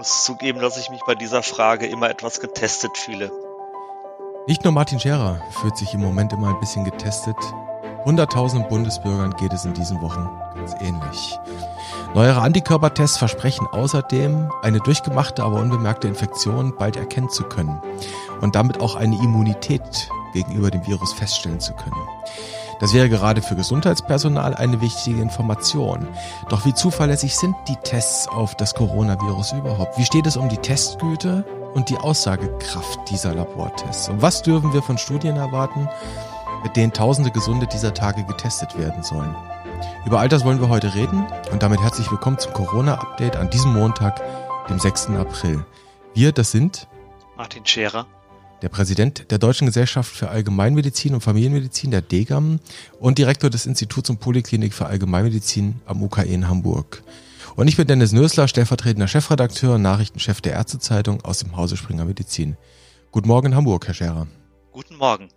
muss zugeben, dass ich mich bei dieser Frage immer etwas getestet fühle. Nicht nur Martin Scherer fühlt sich im Moment immer ein bisschen getestet. Hunderttausenden Bundesbürgern geht es in diesen Wochen ganz ähnlich. Neuere Antikörpertests versprechen außerdem, eine durchgemachte, aber unbemerkte Infektion bald erkennen zu können und damit auch eine Immunität gegenüber dem Virus feststellen zu können. Das wäre gerade für Gesundheitspersonal eine wichtige Information. Doch wie zuverlässig sind die Tests auf das Coronavirus überhaupt? Wie steht es um die Testgüte und die Aussagekraft dieser Labortests? Und was dürfen wir von Studien erwarten, mit denen tausende Gesunde dieser Tage getestet werden sollen? Über all das wollen wir heute reden und damit herzlich willkommen zum Corona-Update an diesem Montag, dem 6. April. Wir, das sind Martin Scherer der Präsident der Deutschen Gesellschaft für Allgemeinmedizin und Familienmedizin, der DGAM, und Direktor des Instituts und Poliklinik für Allgemeinmedizin am UKE in Hamburg. Und ich bin Dennis Nösler, stellvertretender Chefredakteur und Nachrichtenchef der Ärztezeitung aus dem Hause Springer Medizin. Guten Morgen in Hamburg, Herr Scherer. Guten Morgen.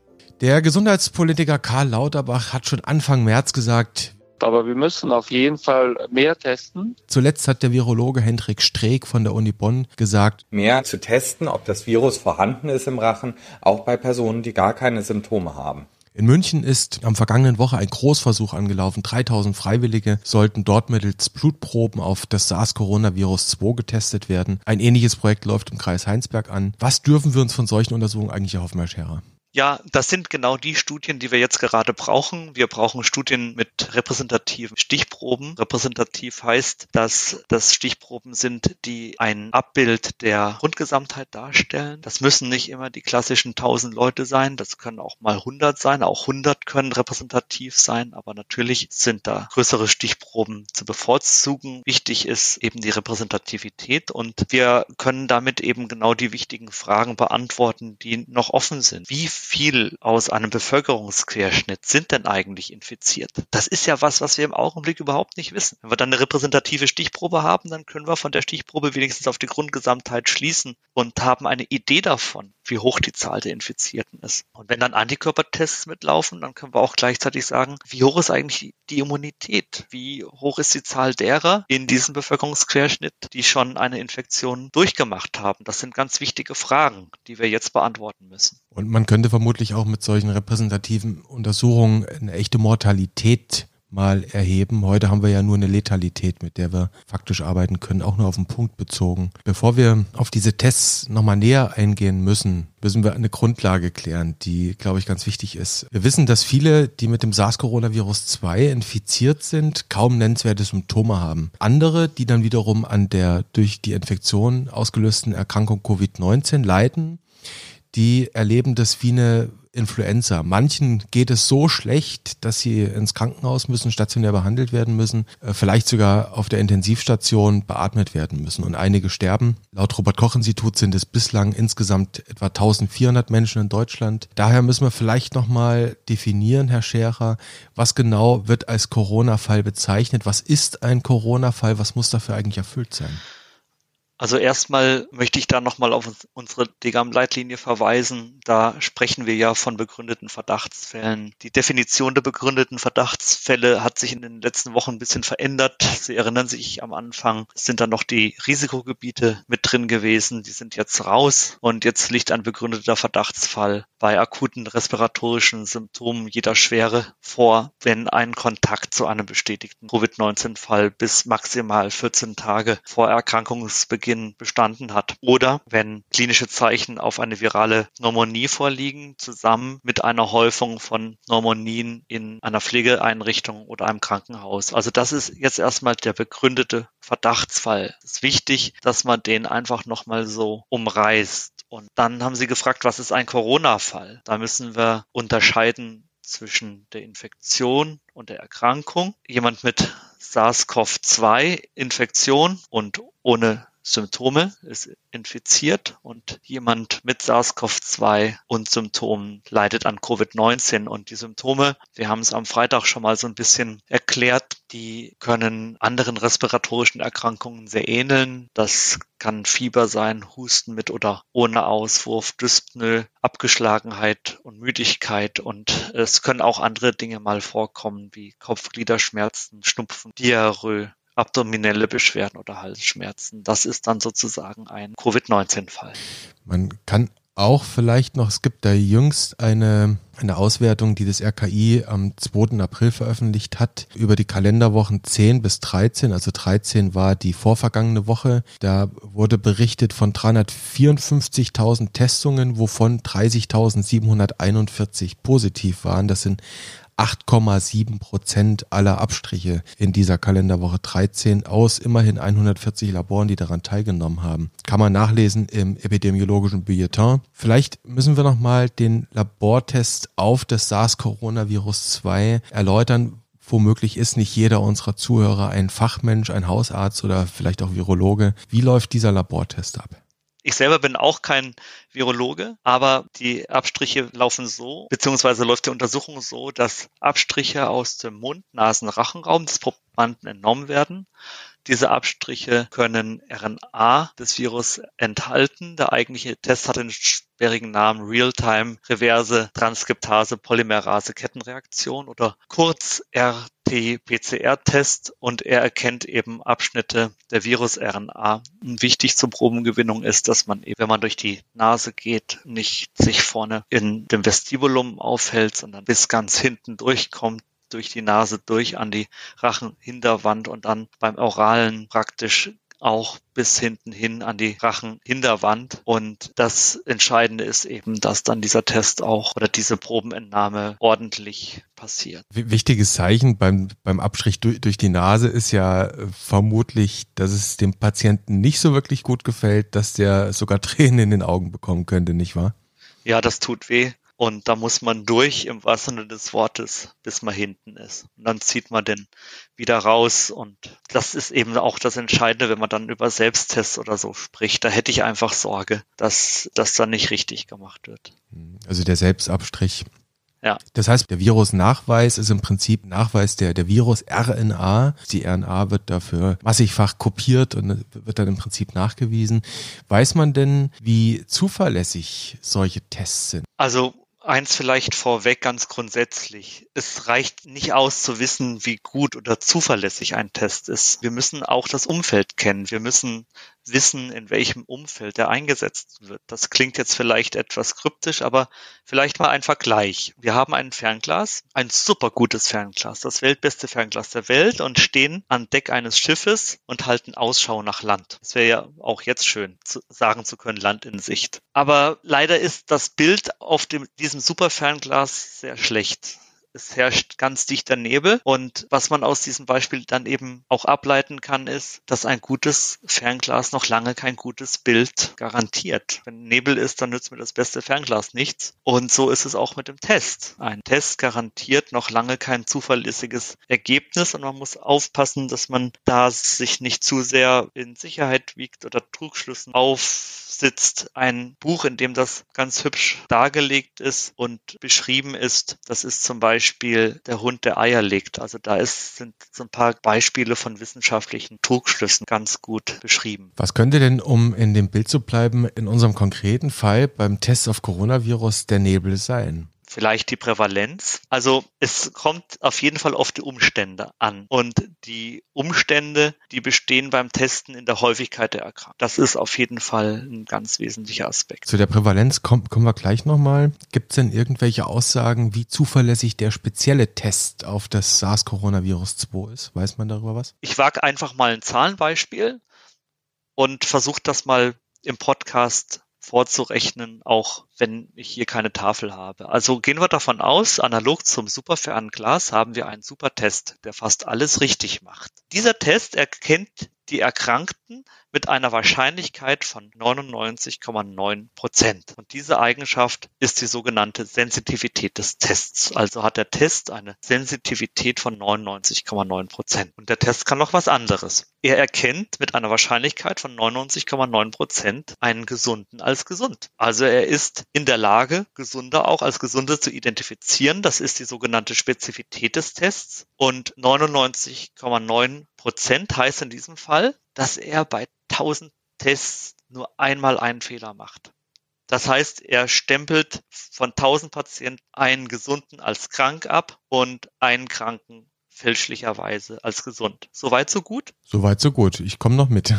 Der Gesundheitspolitiker Karl Lauterbach hat schon Anfang März gesagt, aber wir müssen auf jeden Fall mehr testen. Zuletzt hat der Virologe Hendrik Streeck von der Uni Bonn gesagt, mehr zu testen, ob das Virus vorhanden ist im Rachen, auch bei Personen, die gar keine Symptome haben. In München ist am vergangenen Woche ein Großversuch angelaufen. 3000 Freiwillige sollten dort mittels Blutproben auf das SARS-Coronavirus 2 getestet werden. Ein ähnliches Projekt läuft im Kreis Heinsberg an. Was dürfen wir uns von solchen Untersuchungen eigentlich erhoffen, Herr Scherer? Ja, das sind genau die Studien, die wir jetzt gerade brauchen. Wir brauchen Studien mit repräsentativen Stichproben. Repräsentativ heißt, dass das Stichproben sind, die ein Abbild der Grundgesamtheit darstellen. Das müssen nicht immer die klassischen 1000 Leute sein. Das können auch mal 100 sein. Auch 100 können repräsentativ sein. Aber natürlich sind da größere Stichproben zu bevorzugen. Wichtig ist eben die Repräsentativität und wir können damit eben genau die wichtigen Fragen beantworten, die noch offen sind. Wie viel aus einem Bevölkerungsquerschnitt sind denn eigentlich infiziert? Das ist ja was, was wir im Augenblick überhaupt nicht wissen. Wenn wir dann eine repräsentative Stichprobe haben, dann können wir von der Stichprobe wenigstens auf die Grundgesamtheit schließen und haben eine Idee davon, wie hoch die Zahl der Infizierten ist. Und wenn dann Antikörpertests mitlaufen, dann können wir auch gleichzeitig sagen, wie hoch ist eigentlich die Immunität? Wie hoch ist die Zahl derer in diesem Bevölkerungsquerschnitt, die schon eine Infektion durchgemacht haben? Das sind ganz wichtige Fragen, die wir jetzt beantworten müssen. Und man könnte vermutlich auch mit solchen repräsentativen Untersuchungen eine echte Mortalität mal erheben. Heute haben wir ja nur eine Letalität, mit der wir faktisch arbeiten können, auch nur auf den Punkt bezogen. Bevor wir auf diese Tests nochmal näher eingehen müssen, müssen wir eine Grundlage klären, die, glaube ich, ganz wichtig ist. Wir wissen, dass viele, die mit dem SARS-Coronavirus 2 infiziert sind, kaum nennenswerte Symptome haben. Andere, die dann wiederum an der durch die Infektion ausgelösten Erkrankung Covid-19 leiden, die erleben das wie eine Influenza. Manchen geht es so schlecht, dass sie ins Krankenhaus müssen, stationär behandelt werden müssen, äh, vielleicht sogar auf der Intensivstation beatmet werden müssen. Und einige sterben. Laut Robert Koch Institut sind es bislang insgesamt etwa 1400 Menschen in Deutschland. Daher müssen wir vielleicht nochmal definieren, Herr Scherer, was genau wird als Corona-Fall bezeichnet? Was ist ein Corona-Fall? Was muss dafür eigentlich erfüllt sein? Also erstmal möchte ich da nochmal auf unsere DGAM-Leitlinie verweisen. Da sprechen wir ja von begründeten Verdachtsfällen. Die Definition der begründeten Verdachtsfälle hat sich in den letzten Wochen ein bisschen verändert. Sie erinnern sich, am Anfang sind da noch die Risikogebiete mit drin gewesen. Die sind jetzt raus und jetzt liegt ein begründeter Verdachtsfall bei akuten respiratorischen Symptomen jeder Schwere vor, wenn ein Kontakt zu einem bestätigten Covid-19-Fall bis maximal 14 Tage vor Erkrankungsbeginn Beginn bestanden hat. Oder wenn klinische Zeichen auf eine virale Pneumonie vorliegen, zusammen mit einer Häufung von Pneumonien in einer Pflegeeinrichtung oder einem Krankenhaus. Also das ist jetzt erstmal der begründete Verdachtsfall. Es ist wichtig, dass man den einfach nochmal so umreißt. Und dann haben Sie gefragt, was ist ein Corona-Fall? Da müssen wir unterscheiden zwischen der Infektion und der Erkrankung. Jemand mit SARS-CoV-2-Infektion und ohne Symptome, ist infiziert und jemand mit SARS-CoV-2 und Symptomen leidet an Covid-19. Und die Symptome, wir haben es am Freitag schon mal so ein bisschen erklärt, die können anderen respiratorischen Erkrankungen sehr ähneln. Das kann Fieber sein, Husten mit oder ohne Auswurf, Dyspnoe, Abgeschlagenheit und Müdigkeit. Und es können auch andere Dinge mal vorkommen, wie Kopfgliederschmerzen, Schnupfen, Diarrhoe, abdominelle Beschwerden oder Halsschmerzen. Das ist dann sozusagen ein Covid-19-Fall. Man kann auch vielleicht noch, es gibt da jüngst eine, eine Auswertung, die das RKI am 2. April veröffentlicht hat, über die Kalenderwochen 10 bis 13. Also 13 war die vorvergangene Woche. Da wurde berichtet von 354.000 Testungen, wovon 30.741 positiv waren. Das sind 8,7 Prozent aller Abstriche in dieser Kalenderwoche 13 aus immerhin 140 Laboren, die daran teilgenommen haben. Kann man nachlesen im epidemiologischen Bulletin. Vielleicht müssen wir nochmal den Labortest auf das SARS-Coronavirus 2 erläutern. Womöglich ist nicht jeder unserer Zuhörer ein Fachmensch, ein Hausarzt oder vielleicht auch Virologe. Wie läuft dieser Labortest ab? Ich selber bin auch kein Virologe, aber die Abstriche laufen so, beziehungsweise läuft die Untersuchung so, dass Abstriche aus dem Mund, Nasen, Rachenraum des Probanden entnommen werden. Diese Abstriche können RNA des Virus enthalten. Der eigentliche Test hat den sperrigen Namen Real-Time Reverse Transkriptase Polymerase Kettenreaktion oder kurz RT-PCR-Test und er erkennt eben Abschnitte der Virus-RNA. Wichtig zur Probengewinnung ist, dass man, wenn man durch die Nase geht, nicht sich vorne in dem Vestibulum aufhält, sondern bis ganz hinten durchkommt durch die Nase durch an die Rachenhinterwand und dann beim Oralen praktisch auch bis hinten hin an die Rachenhinterwand. Und das Entscheidende ist eben, dass dann dieser Test auch oder diese Probenentnahme ordentlich passiert. Wichtiges Zeichen beim, beim Abstrich durch, durch die Nase ist ja äh, vermutlich, dass es dem Patienten nicht so wirklich gut gefällt, dass der sogar Tränen in den Augen bekommen könnte, nicht wahr? Ja, das tut weh. Und da muss man durch im wahrsten Sinne des Wortes, bis man hinten ist. Und dann zieht man den wieder raus. Und das ist eben auch das Entscheidende, wenn man dann über Selbsttests oder so spricht. Da hätte ich einfach Sorge, dass das dann nicht richtig gemacht wird. Also der Selbstabstrich. Ja. Das heißt, der Virusnachweis ist im Prinzip Nachweis der, der Virus-RNA. Die RNA wird dafür massigfach kopiert und wird dann im Prinzip nachgewiesen. Weiß man denn, wie zuverlässig solche Tests sind? Also Eins vielleicht vorweg ganz grundsätzlich. Es reicht nicht aus zu wissen, wie gut oder zuverlässig ein Test ist. Wir müssen auch das Umfeld kennen. Wir müssen wissen, in welchem Umfeld er eingesetzt wird. Das klingt jetzt vielleicht etwas kryptisch, aber vielleicht mal ein Vergleich. Wir haben ein Fernglas, ein super gutes Fernglas, das weltbeste Fernglas der Welt und stehen an Deck eines Schiffes und halten Ausschau nach Land. Das wäre ja auch jetzt schön, zu sagen zu können, Land in Sicht. Aber leider ist das Bild auf dem, diesem super Fernglas sehr schlecht es herrscht ganz dichter Nebel. Und was man aus diesem Beispiel dann eben auch ableiten kann, ist, dass ein gutes Fernglas noch lange kein gutes Bild garantiert. Wenn Nebel ist, dann nützt mir das beste Fernglas nichts. Und so ist es auch mit dem Test. Ein Test garantiert noch lange kein zuverlässiges Ergebnis und man muss aufpassen, dass man da sich nicht zu sehr in Sicherheit wiegt oder Trugschlüssen auf sitzt ein Buch, in dem das ganz hübsch dargelegt ist und beschrieben ist. Das ist zum Beispiel der Hund, der Eier legt. Also da ist, sind so ein paar Beispiele von wissenschaftlichen Trugschlüssen ganz gut beschrieben. Was könnte denn, um in dem Bild zu bleiben, in unserem konkreten Fall beim Test auf Coronavirus der Nebel sein? Vielleicht die Prävalenz. Also es kommt auf jeden Fall auf die Umstände an. Und die Umstände, die bestehen beim Testen in der Häufigkeit der Erkrankung. Das ist auf jeden Fall ein ganz wesentlicher Aspekt. Zu der Prävalenz kommen, kommen wir gleich nochmal. Gibt es denn irgendwelche Aussagen, wie zuverlässig der spezielle Test auf das SARS-Coronavirus 2 ist? Weiß man darüber was? Ich wage einfach mal ein Zahlenbeispiel und versuche das mal im Podcast vorzurechnen, auch wenn ich hier keine Tafel habe. Also gehen wir davon aus, analog zum superfernen Glas haben wir einen Supertest, der fast alles richtig macht. Dieser Test erkennt die Erkrankten mit einer Wahrscheinlichkeit von 99,9 Prozent. Und diese Eigenschaft ist die sogenannte Sensitivität des Tests. Also hat der Test eine Sensitivität von 99,9 Prozent. Und der Test kann noch was anderes. Er erkennt mit einer Wahrscheinlichkeit von 99,9 Prozent einen Gesunden als gesund. Also er ist in der Lage, Gesunde auch als Gesunde zu identifizieren. Das ist die sogenannte Spezifität des Tests. Und 99,9 Prozent heißt in diesem Fall, dass er bei 1000 Tests nur einmal einen Fehler macht. Das heißt, er stempelt von 1000 Patienten einen Gesunden als krank ab und einen Kranken fälschlicherweise als gesund. Soweit, so gut? Soweit, so gut. Ich komme noch mit.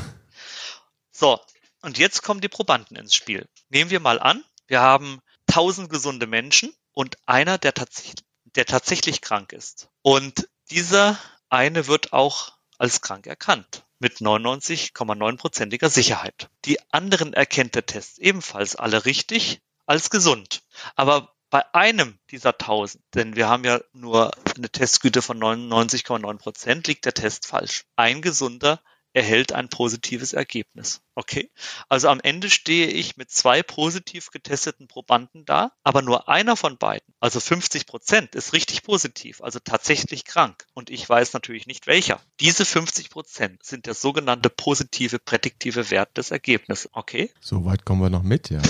So, und jetzt kommen die Probanden ins Spiel. Nehmen wir mal an, wir haben tausend gesunde Menschen und einer, der, tats der tatsächlich krank ist. Und dieser eine wird auch als krank erkannt mit 99,9%iger Sicherheit. Die anderen erkennt der Test ebenfalls alle richtig als gesund. Aber bei einem dieser 1000, denn wir haben ja nur eine Testgüte von 99,9% liegt der Test falsch. Ein Gesunder erhält ein positives Ergebnis. Okay? Also am Ende stehe ich mit zwei positiv getesteten Probanden da, aber nur einer von beiden, also 50 Prozent, ist richtig positiv, also tatsächlich krank. Und ich weiß natürlich nicht welcher. Diese 50 Prozent sind der sogenannte positive prädiktive Wert des Ergebnisses. Okay? Soweit kommen wir noch mit, ja.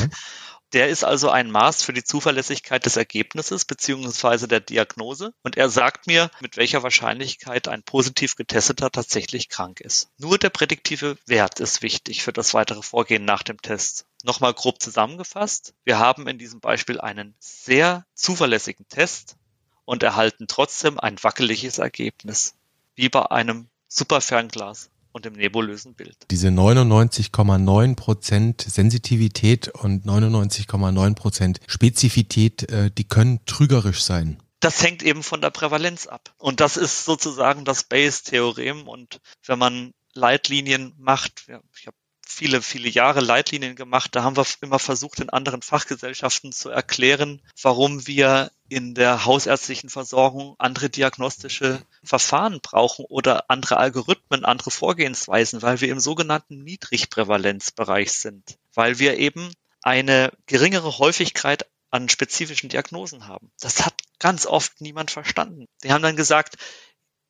Der ist also ein Maß für die Zuverlässigkeit des Ergebnisses beziehungsweise der Diagnose und er sagt mir, mit welcher Wahrscheinlichkeit ein positiv getesteter tatsächlich krank ist. Nur der prädiktive Wert ist wichtig für das weitere Vorgehen nach dem Test. Nochmal grob zusammengefasst. Wir haben in diesem Beispiel einen sehr zuverlässigen Test und erhalten trotzdem ein wackeliges Ergebnis, wie bei einem Superfernglas und im nebulösen Bild. Diese 99,9% Sensitivität und 99,9% Spezifität, äh, die können trügerisch sein. Das hängt eben von der Prävalenz ab. Und das ist sozusagen das Bayes-Theorem. Und wenn man Leitlinien macht, ich habe viele, viele Jahre Leitlinien gemacht. Da haben wir immer versucht, in anderen Fachgesellschaften zu erklären, warum wir in der hausärztlichen Versorgung andere diagnostische Verfahren brauchen oder andere Algorithmen, andere Vorgehensweisen, weil wir im sogenannten Niedrigprävalenzbereich sind, weil wir eben eine geringere Häufigkeit an spezifischen Diagnosen haben. Das hat ganz oft niemand verstanden. Die haben dann gesagt,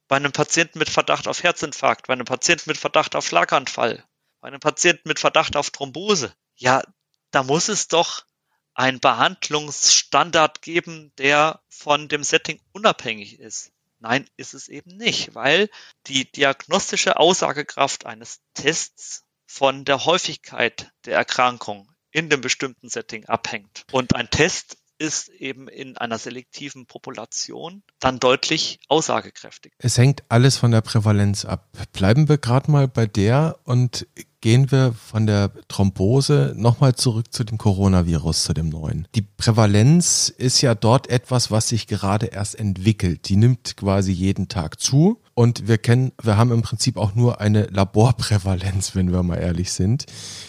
bei einem Patienten mit Verdacht auf Herzinfarkt, bei einem Patienten mit Verdacht auf Schlaganfall, bei einem Patienten mit Verdacht auf Thrombose, ja, da muss es doch ein Behandlungsstandard geben, der von dem Setting unabhängig ist. Nein, ist es eben nicht, weil die diagnostische Aussagekraft eines Tests von der Häufigkeit der Erkrankung in dem bestimmten Setting abhängt. Und ein Test ist eben in einer selektiven Population dann deutlich aussagekräftig. Es hängt alles von der Prävalenz ab. Bleiben wir gerade mal bei der und gehen wir von der Thrombose nochmal zurück zu dem Coronavirus, zu dem neuen. Die Prävalenz ist ja dort etwas, was sich gerade erst entwickelt. Die nimmt quasi jeden Tag zu. Und wir kennen, wir haben im Prinzip auch nur eine Laborprävalenz, wenn wir mal ehrlich sind.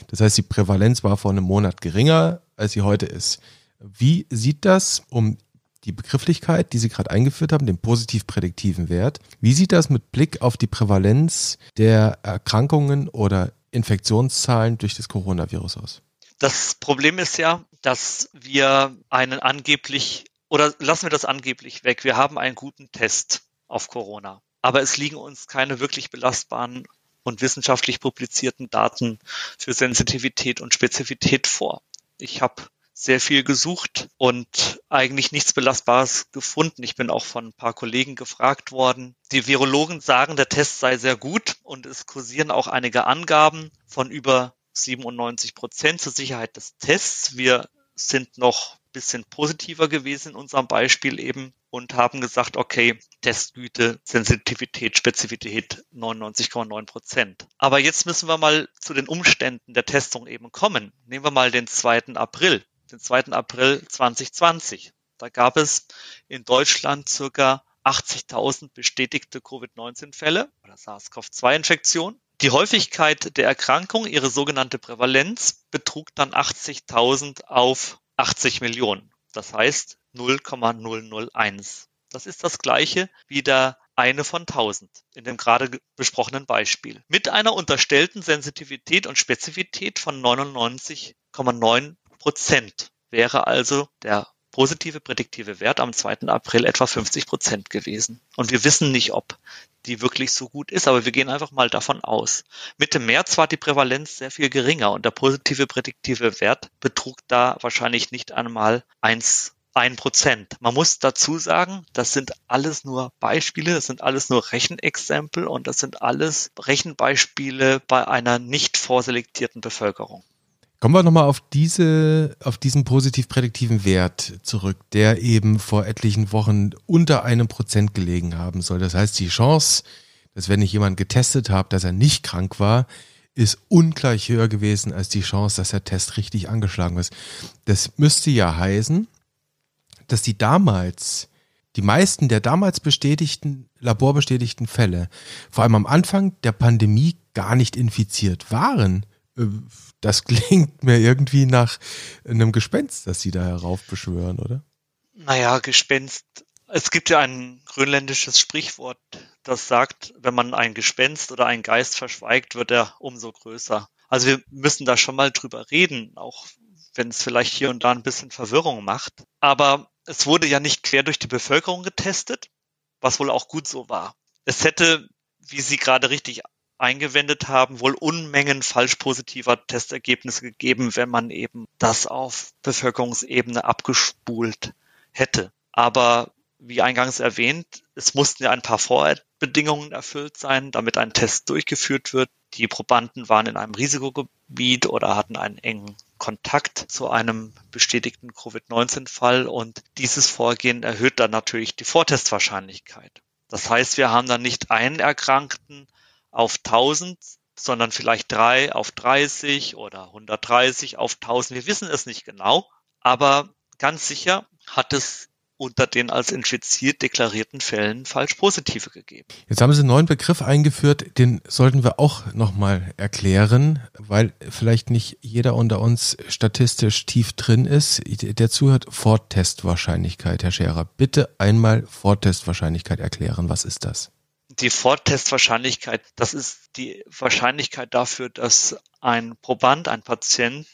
Das heißt, die Prävalenz war vor einem Monat geringer, als sie heute ist. Wie sieht das um die Begrifflichkeit, die Sie gerade eingeführt haben, den positiv-prädiktiven Wert. Wie sieht das mit Blick auf die Prävalenz der Erkrankungen oder Infektionszahlen durch das Coronavirus aus? Das Problem ist ja, dass wir einen angeblich, oder lassen wir das angeblich weg, wir haben einen guten Test auf Corona. Aber es liegen uns keine wirklich belastbaren und wissenschaftlich publizierten Daten für Sensitivität und Spezifität vor. Ich habe sehr viel gesucht und eigentlich nichts Belastbares gefunden. Ich bin auch von ein paar Kollegen gefragt worden. Die Virologen sagen, der Test sei sehr gut und es kursieren auch einige Angaben von über 97 Prozent zur Sicherheit des Tests. Wir sind noch bisschen positiver gewesen in unserem Beispiel eben und haben gesagt, okay, Testgüte, Sensitivität, Spezifität 99,9 Prozent. Aber jetzt müssen wir mal zu den Umständen der Testung eben kommen. Nehmen wir mal den 2. April den 2. April 2020. Da gab es in Deutschland circa 80.000 bestätigte Covid-19-Fälle oder SARS-CoV-2-Infektion. Die Häufigkeit der Erkrankung, ihre sogenannte Prävalenz, betrug dann 80.000 auf 80 Millionen. Das heißt 0,001. Das ist das gleiche wie der eine von 1000 in dem gerade besprochenen Beispiel. Mit einer unterstellten Sensitivität und Spezifität von 99,9 Prozent wäre also der positive prädiktive Wert am 2. April etwa 50 Prozent gewesen. Und wir wissen nicht, ob die wirklich so gut ist, aber wir gehen einfach mal davon aus. Mitte März war die Prävalenz sehr viel geringer und der positive prädiktive Wert betrug da wahrscheinlich nicht einmal 1 ein Prozent. Man muss dazu sagen, das sind alles nur Beispiele, das sind alles nur Rechenexempel und das sind alles Rechenbeispiele bei einer nicht vorselektierten Bevölkerung. Kommen wir nochmal auf diese, auf diesen positiv prädiktiven Wert zurück, der eben vor etlichen Wochen unter einem Prozent gelegen haben soll. Das heißt, die Chance, dass wenn ich jemanden getestet habe, dass er nicht krank war, ist ungleich höher gewesen als die Chance, dass der Test richtig angeschlagen ist. Das müsste ja heißen, dass die damals, die meisten der damals bestätigten, laborbestätigten Fälle, vor allem am Anfang der Pandemie gar nicht infiziert waren. Das klingt mir irgendwie nach einem Gespenst, das sie da heraufbeschwören, oder? Naja, Gespenst. Es gibt ja ein grönländisches Sprichwort, das sagt, wenn man ein Gespenst oder einen Geist verschweigt, wird er umso größer. Also wir müssen da schon mal drüber reden, auch wenn es vielleicht hier und da ein bisschen Verwirrung macht. Aber es wurde ja nicht quer durch die Bevölkerung getestet, was wohl auch gut so war. Es hätte, wie Sie gerade richtig eingewendet haben, wohl Unmengen falsch positiver Testergebnisse gegeben, wenn man eben das auf Bevölkerungsebene abgespult hätte. Aber wie eingangs erwähnt, es mussten ja ein paar Vorbedingungen erfüllt sein, damit ein Test durchgeführt wird. Die Probanden waren in einem Risikogebiet oder hatten einen engen Kontakt zu einem bestätigten Covid-19-Fall und dieses Vorgehen erhöht dann natürlich die Vortestwahrscheinlichkeit. Das heißt, wir haben dann nicht einen Erkrankten auf 1000, sondern vielleicht drei auf 30 oder 130 auf 1000. Wir wissen es nicht genau, aber ganz sicher hat es unter den als infiziert deklarierten Fällen falsch positive gegeben. Jetzt haben Sie einen neuen Begriff eingeführt, den sollten wir auch nochmal erklären, weil vielleicht nicht jeder unter uns statistisch tief drin ist. Der zuhört Vortestwahrscheinlichkeit, Herr Scherer. Bitte einmal Vortestwahrscheinlichkeit erklären. Was ist das? Die Vortestwahrscheinlichkeit, das ist die Wahrscheinlichkeit dafür, dass ein Proband, ein Patient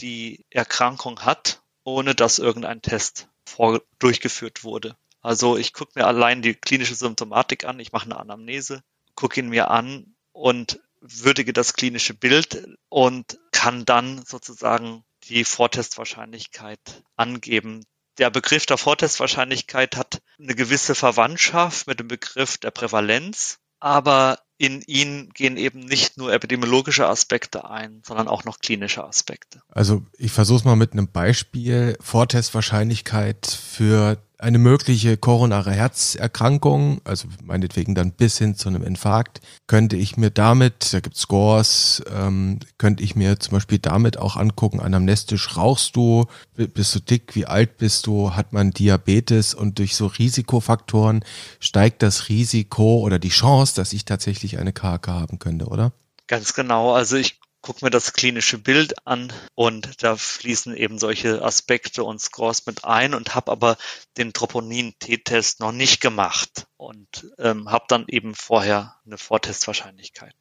die Erkrankung hat, ohne dass irgendein Test vor, durchgeführt wurde. Also ich gucke mir allein die klinische Symptomatik an, ich mache eine Anamnese, gucke ihn mir an und würdige das klinische Bild und kann dann sozusagen die Vortestwahrscheinlichkeit angeben. Der Begriff der Vortestwahrscheinlichkeit hat eine gewisse Verwandtschaft mit dem Begriff der Prävalenz, aber in ihn gehen eben nicht nur epidemiologische Aspekte ein, sondern auch noch klinische Aspekte. Also ich versuche es mal mit einem Beispiel. Vortestwahrscheinlichkeit für eine mögliche koronare Herzerkrankung, also meinetwegen dann bis hin zu einem Infarkt, könnte ich mir damit, da gibt Scores, ähm, könnte ich mir zum Beispiel damit auch angucken, anamnestisch rauchst du, bist du dick, wie alt bist du, hat man Diabetes und durch so Risikofaktoren steigt das Risiko oder die Chance, dass ich tatsächlich eine KK haben könnte, oder? Ganz genau. Also ich gucke mir das klinische Bild an und da fließen eben solche Aspekte und Scores mit ein und habe aber den Troponin-T-Test noch nicht gemacht und ähm, habe dann eben vorher eine Vortestwahrscheinlichkeit.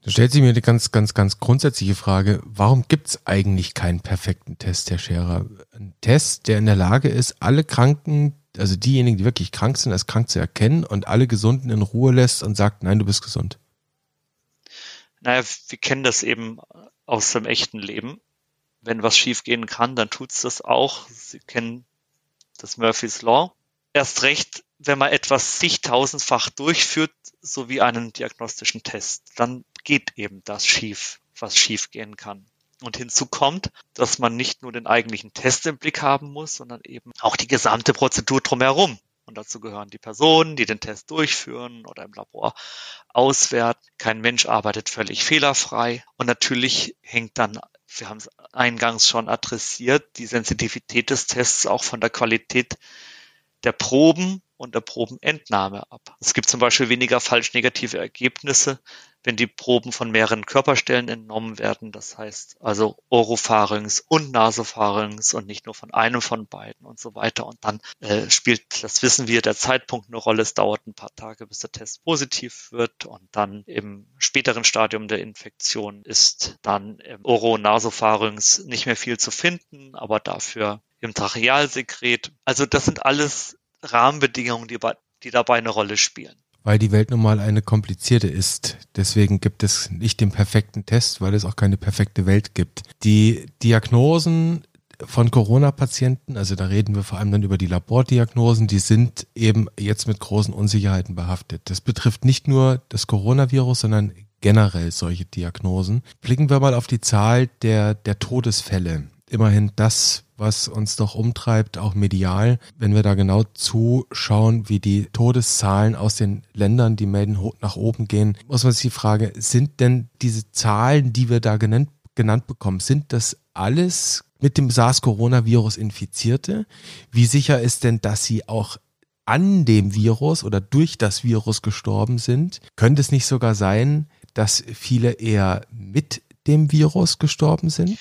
Da stellt sich mir eine ganz, ganz, ganz grundsätzliche Frage, warum gibt es eigentlich keinen perfekten Test, Herr Scherer? Ein Test, der in der Lage ist, alle Kranken, also diejenigen, die wirklich krank sind, als krank zu erkennen und alle Gesunden in Ruhe lässt und sagt, nein, du bist gesund. Naja, wir kennen das eben aus dem echten Leben. Wenn was schiefgehen kann, dann tut's das auch. Sie kennen das Murphy's Law. Erst recht, wenn man etwas zigtausendfach durchführt, so wie einen diagnostischen Test, dann geht eben das schief, was schiefgehen kann. Und hinzu kommt, dass man nicht nur den eigentlichen Test im Blick haben muss, sondern eben auch die gesamte Prozedur drumherum. Und dazu gehören die Personen, die den Test durchführen oder im Labor auswerten. Kein Mensch arbeitet völlig fehlerfrei. Und natürlich hängt dann, wir haben es eingangs schon adressiert, die Sensitivität des Tests auch von der Qualität der Proben und der Probenentnahme ab. Es gibt zum Beispiel weniger falsch negative Ergebnisse, wenn die Proben von mehreren Körperstellen entnommen werden. Das heißt also Oropharynx und Nasopharynx und nicht nur von einem von beiden und so weiter. Und dann äh, spielt, das wissen wir, der Zeitpunkt eine Rolle. Es dauert ein paar Tage, bis der Test positiv wird. Und dann im späteren Stadium der Infektion ist dann im Oronasopharynx nicht mehr viel zu finden, aber dafür im Trachealsekret. Also das sind alles Rahmenbedingungen, die, die dabei eine Rolle spielen. Weil die Welt nun mal eine komplizierte ist. Deswegen gibt es nicht den perfekten Test, weil es auch keine perfekte Welt gibt. Die Diagnosen von Corona-Patienten, also da reden wir vor allem dann über die Labordiagnosen, die sind eben jetzt mit großen Unsicherheiten behaftet. Das betrifft nicht nur das Coronavirus, sondern generell solche Diagnosen. Blicken wir mal auf die Zahl der, der Todesfälle. Immerhin das, was uns doch umtreibt, auch medial. Wenn wir da genau zuschauen, wie die Todeszahlen aus den Ländern, die melden nach oben gehen, muss man sich die Frage, sind denn diese Zahlen, die wir da genannt, genannt bekommen, sind das alles mit dem SARS-Coronavirus Infizierte? Wie sicher ist denn, dass sie auch an dem Virus oder durch das Virus gestorben sind? Könnte es nicht sogar sein, dass viele eher mit dem Virus gestorben sind?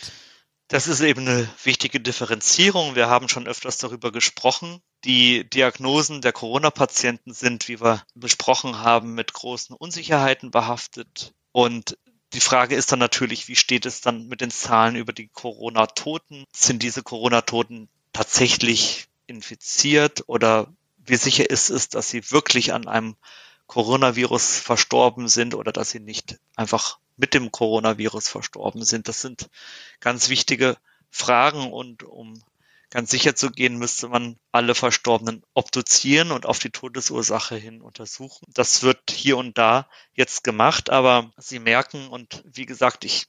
Das ist eben eine wichtige Differenzierung. Wir haben schon öfters darüber gesprochen. Die Diagnosen der Corona-Patienten sind, wie wir besprochen haben, mit großen Unsicherheiten behaftet. Und die Frage ist dann natürlich, wie steht es dann mit den Zahlen über die Corona-Toten? Sind diese Corona-Toten tatsächlich infiziert oder wie sicher ist es, dass sie wirklich an einem Coronavirus verstorben sind oder dass sie nicht einfach mit dem Coronavirus verstorben sind. Das sind ganz wichtige Fragen und um ganz sicher zu gehen, müsste man alle Verstorbenen obduzieren und auf die Todesursache hin untersuchen. Das wird hier und da jetzt gemacht, aber Sie merken und wie gesagt, ich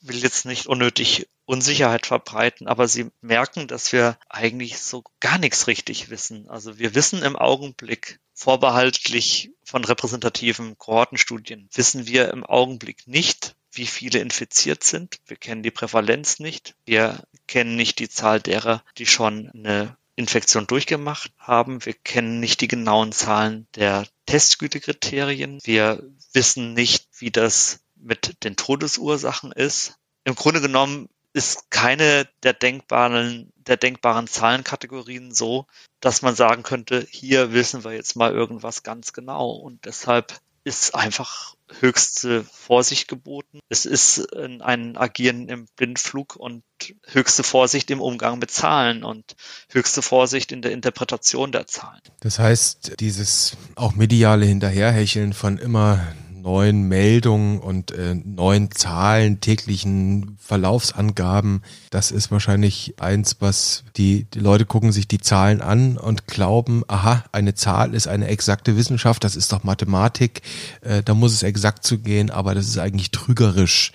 will jetzt nicht unnötig Unsicherheit verbreiten, aber sie merken, dass wir eigentlich so gar nichts richtig wissen. Also wir wissen im Augenblick vorbehaltlich von repräsentativen Kohortenstudien, wissen wir im Augenblick nicht, wie viele infiziert sind. Wir kennen die Prävalenz nicht. Wir kennen nicht die Zahl derer, die schon eine Infektion durchgemacht haben. Wir kennen nicht die genauen Zahlen der Testgütekriterien. Wir wissen nicht, wie das mit den Todesursachen ist. Im Grunde genommen ist keine der denkbaren, der denkbaren Zahlenkategorien so, dass man sagen könnte, hier wissen wir jetzt mal irgendwas ganz genau. Und deshalb ist einfach höchste Vorsicht geboten. Es ist ein Agieren im Blindflug und höchste Vorsicht im Umgang mit Zahlen und höchste Vorsicht in der Interpretation der Zahlen. Das heißt, dieses auch mediale Hinterherhecheln von immer neuen Meldungen und äh, neuen Zahlen, täglichen Verlaufsangaben. Das ist wahrscheinlich eins, was die, die Leute gucken sich die Zahlen an und glauben, aha, eine Zahl ist eine exakte Wissenschaft, das ist doch Mathematik, äh, da muss es exakt zu gehen, aber das ist eigentlich trügerisch,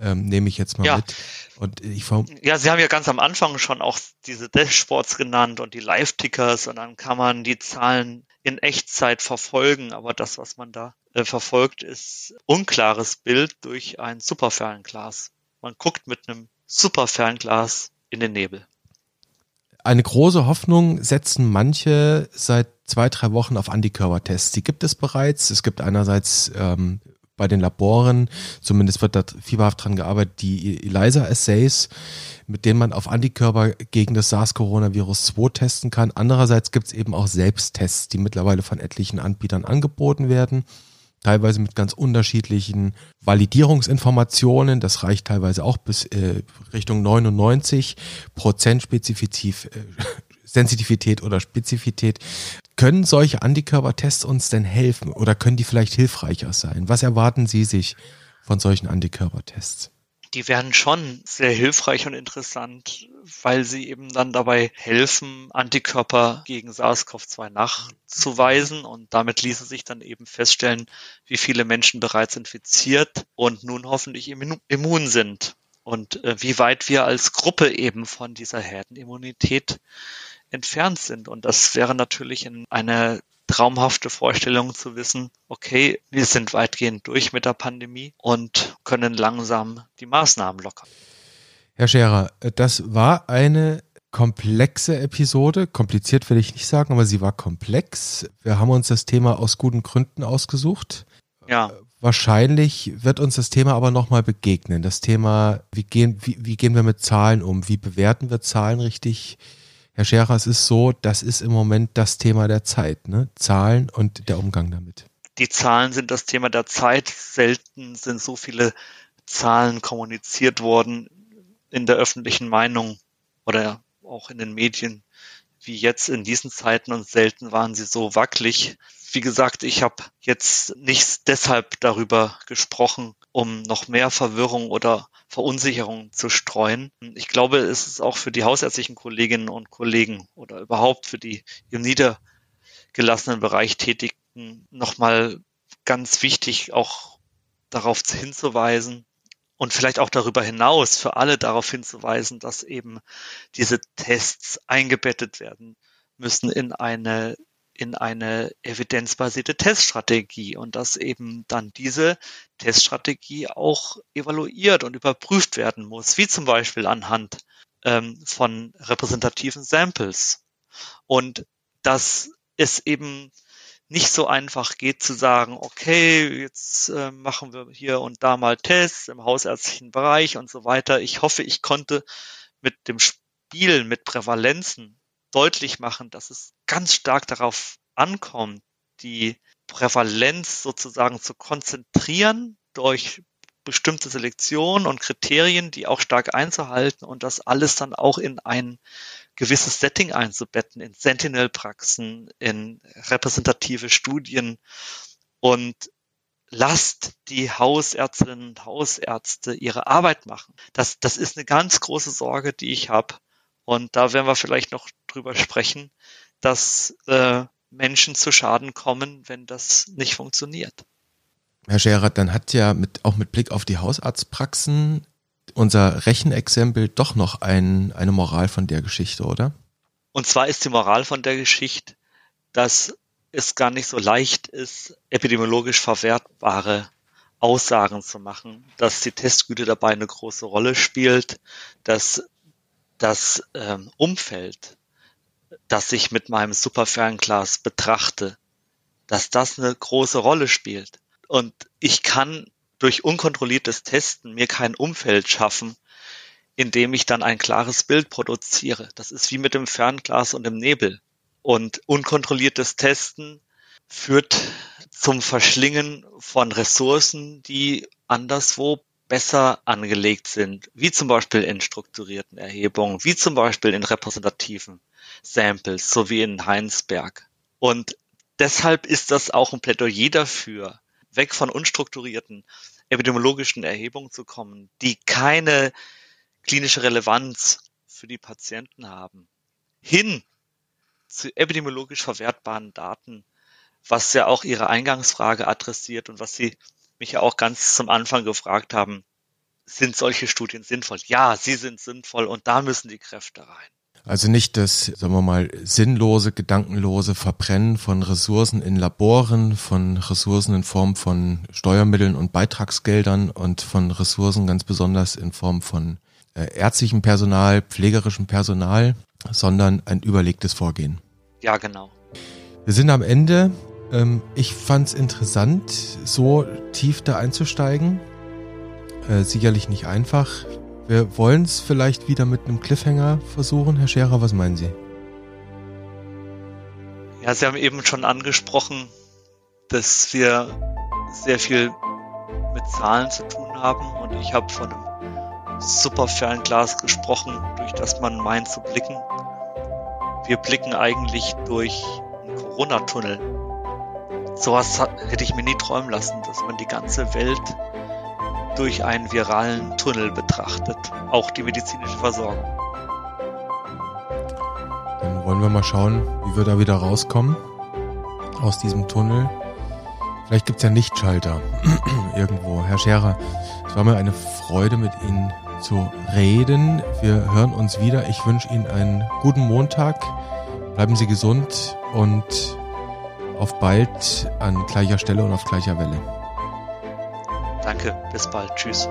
ähm, nehme ich jetzt mal ja. mit. Und ich ja, Sie haben ja ganz am Anfang schon auch diese Dashboards genannt und die Live-Tickers und dann kann man die Zahlen in Echtzeit verfolgen, aber das, was man da äh, verfolgt, ist unklares Bild durch ein Superfernglas. Man guckt mit einem Superfernglas in den Nebel. Eine große Hoffnung setzen manche seit zwei, drei Wochen auf Antikörpertests. Die gibt es bereits. Es gibt einerseits ähm, bei den Laboren, zumindest wird da fieberhaft dran gearbeitet, die ELISA-Assays, mit denen man auf Antikörper gegen das SARS-Coronavirus 2 testen kann. Andererseits gibt es eben auch Selbsttests, die mittlerweile von etlichen Anbietern angeboten werden teilweise mit ganz unterschiedlichen Validierungsinformationen. Das reicht teilweise auch bis äh, Richtung 99 Prozent Spezifität, äh, Sensitivität oder Spezifität. Können solche Antikörpertests uns denn helfen oder können die vielleicht hilfreicher sein? Was erwarten Sie sich von solchen Antikörpertests? die werden schon sehr hilfreich und interessant, weil sie eben dann dabei helfen, Antikörper gegen SARS-CoV-2 nachzuweisen und damit ließe sich dann eben feststellen, wie viele Menschen bereits infiziert und nun hoffentlich immun sind und äh, wie weit wir als Gruppe eben von dieser Herdenimmunität entfernt sind. Und das wäre natürlich in einer traumhafte Vorstellung zu wissen, okay, wir sind weitgehend durch mit der Pandemie und können langsam die Maßnahmen lockern. Herr Scherer, das war eine komplexe Episode. Kompliziert will ich nicht sagen, aber sie war komplex. Wir haben uns das Thema aus guten Gründen ausgesucht. Ja. Wahrscheinlich wird uns das Thema aber nochmal begegnen. Das Thema, wie gehen, wie, wie gehen wir mit Zahlen um? Wie bewerten wir Zahlen richtig? Herr Scherer, es ist so, das ist im Moment das Thema der Zeit, ne? Zahlen und der Umgang damit. Die Zahlen sind das Thema der Zeit. Selten sind so viele Zahlen kommuniziert worden in der öffentlichen Meinung oder auch in den Medien wie jetzt in diesen Zeiten und selten waren sie so wackelig. Wie gesagt, ich habe jetzt nicht deshalb darüber gesprochen, um noch mehr Verwirrung oder Verunsicherung zu streuen. Ich glaube, es ist auch für die hausärztlichen Kolleginnen und Kollegen oder überhaupt für die im niedergelassenen Bereich Tätigen nochmal ganz wichtig, auch darauf hinzuweisen und vielleicht auch darüber hinaus für alle darauf hinzuweisen, dass eben diese Tests eingebettet werden müssen in eine in eine evidenzbasierte Teststrategie und dass eben dann diese Teststrategie auch evaluiert und überprüft werden muss, wie zum Beispiel anhand ähm, von repräsentativen Samples. Und dass es eben nicht so einfach geht zu sagen, okay, jetzt äh, machen wir hier und da mal Tests im hausärztlichen Bereich und so weiter. Ich hoffe, ich konnte mit dem Spielen mit Prävalenzen deutlich machen, dass es ganz stark darauf ankommt, die Prävalenz sozusagen zu konzentrieren durch bestimmte Selektionen und Kriterien, die auch stark einzuhalten und das alles dann auch in ein gewisses Setting einzubetten, in Sentinel-Praxen, in repräsentative Studien und lasst die Hausärztinnen und Hausärzte ihre Arbeit machen. Das, das ist eine ganz große Sorge, die ich habe. Und da werden wir vielleicht noch drüber sprechen, dass äh, Menschen zu Schaden kommen, wenn das nicht funktioniert. Herr Scherer, dann hat ja mit, auch mit Blick auf die Hausarztpraxen unser Rechenexempel doch noch ein, eine Moral von der Geschichte, oder? Und zwar ist die Moral von der Geschichte, dass es gar nicht so leicht ist, epidemiologisch verwertbare Aussagen zu machen, dass die Testgüte dabei eine große Rolle spielt, dass das ähm, Umfeld, das ich mit meinem Superfernglas betrachte, dass das eine große Rolle spielt. Und ich kann durch unkontrolliertes Testen mir kein Umfeld schaffen, in dem ich dann ein klares Bild produziere. Das ist wie mit dem Fernglas und dem Nebel. Und unkontrolliertes Testen führt zum Verschlingen von Ressourcen, die anderswo besser angelegt sind, wie zum Beispiel in strukturierten Erhebungen, wie zum Beispiel in repräsentativen Samples, so wie in Heinsberg. Und deshalb ist das auch ein Plädoyer dafür, weg von unstrukturierten epidemiologischen Erhebungen zu kommen, die keine klinische Relevanz für die Patienten haben, hin zu epidemiologisch verwertbaren Daten, was ja auch Ihre Eingangsfrage adressiert und was Sie mich ja auch ganz zum Anfang gefragt haben, sind solche Studien sinnvoll? Ja, sie sind sinnvoll und da müssen die Kräfte rein. Also nicht das, sagen wir mal, sinnlose, gedankenlose Verbrennen von Ressourcen in Laboren, von Ressourcen in Form von Steuermitteln und Beitragsgeldern und von Ressourcen ganz besonders in Form von äh, ärztlichem Personal, pflegerischem Personal, sondern ein überlegtes Vorgehen. Ja, genau. Wir sind am Ende. Ähm, ich fand es interessant, so tief da einzusteigen. Äh, sicherlich nicht einfach. Wir wollen es vielleicht wieder mit einem Cliffhanger versuchen. Herr Scherer, was meinen Sie? Ja, Sie haben eben schon angesprochen, dass wir sehr viel mit Zahlen zu tun haben und ich habe von einem super Fernglas gesprochen, durch das man meint zu blicken. Wir blicken eigentlich durch einen Corona-Tunnel. Sowas hätte ich mir nie träumen lassen, dass man die ganze Welt durch einen viralen Tunnel betrachtet, auch die medizinische Versorgung. Dann wollen wir mal schauen, wie wir da wieder rauskommen aus diesem Tunnel. Vielleicht gibt es ja Lichtschalter irgendwo. Herr Scherer, es war mir eine Freude, mit Ihnen zu reden. Wir hören uns wieder. Ich wünsche Ihnen einen guten Montag. Bleiben Sie gesund und auf bald an gleicher Stelle und auf gleicher Welle. Danke, bis bald. Tschüss.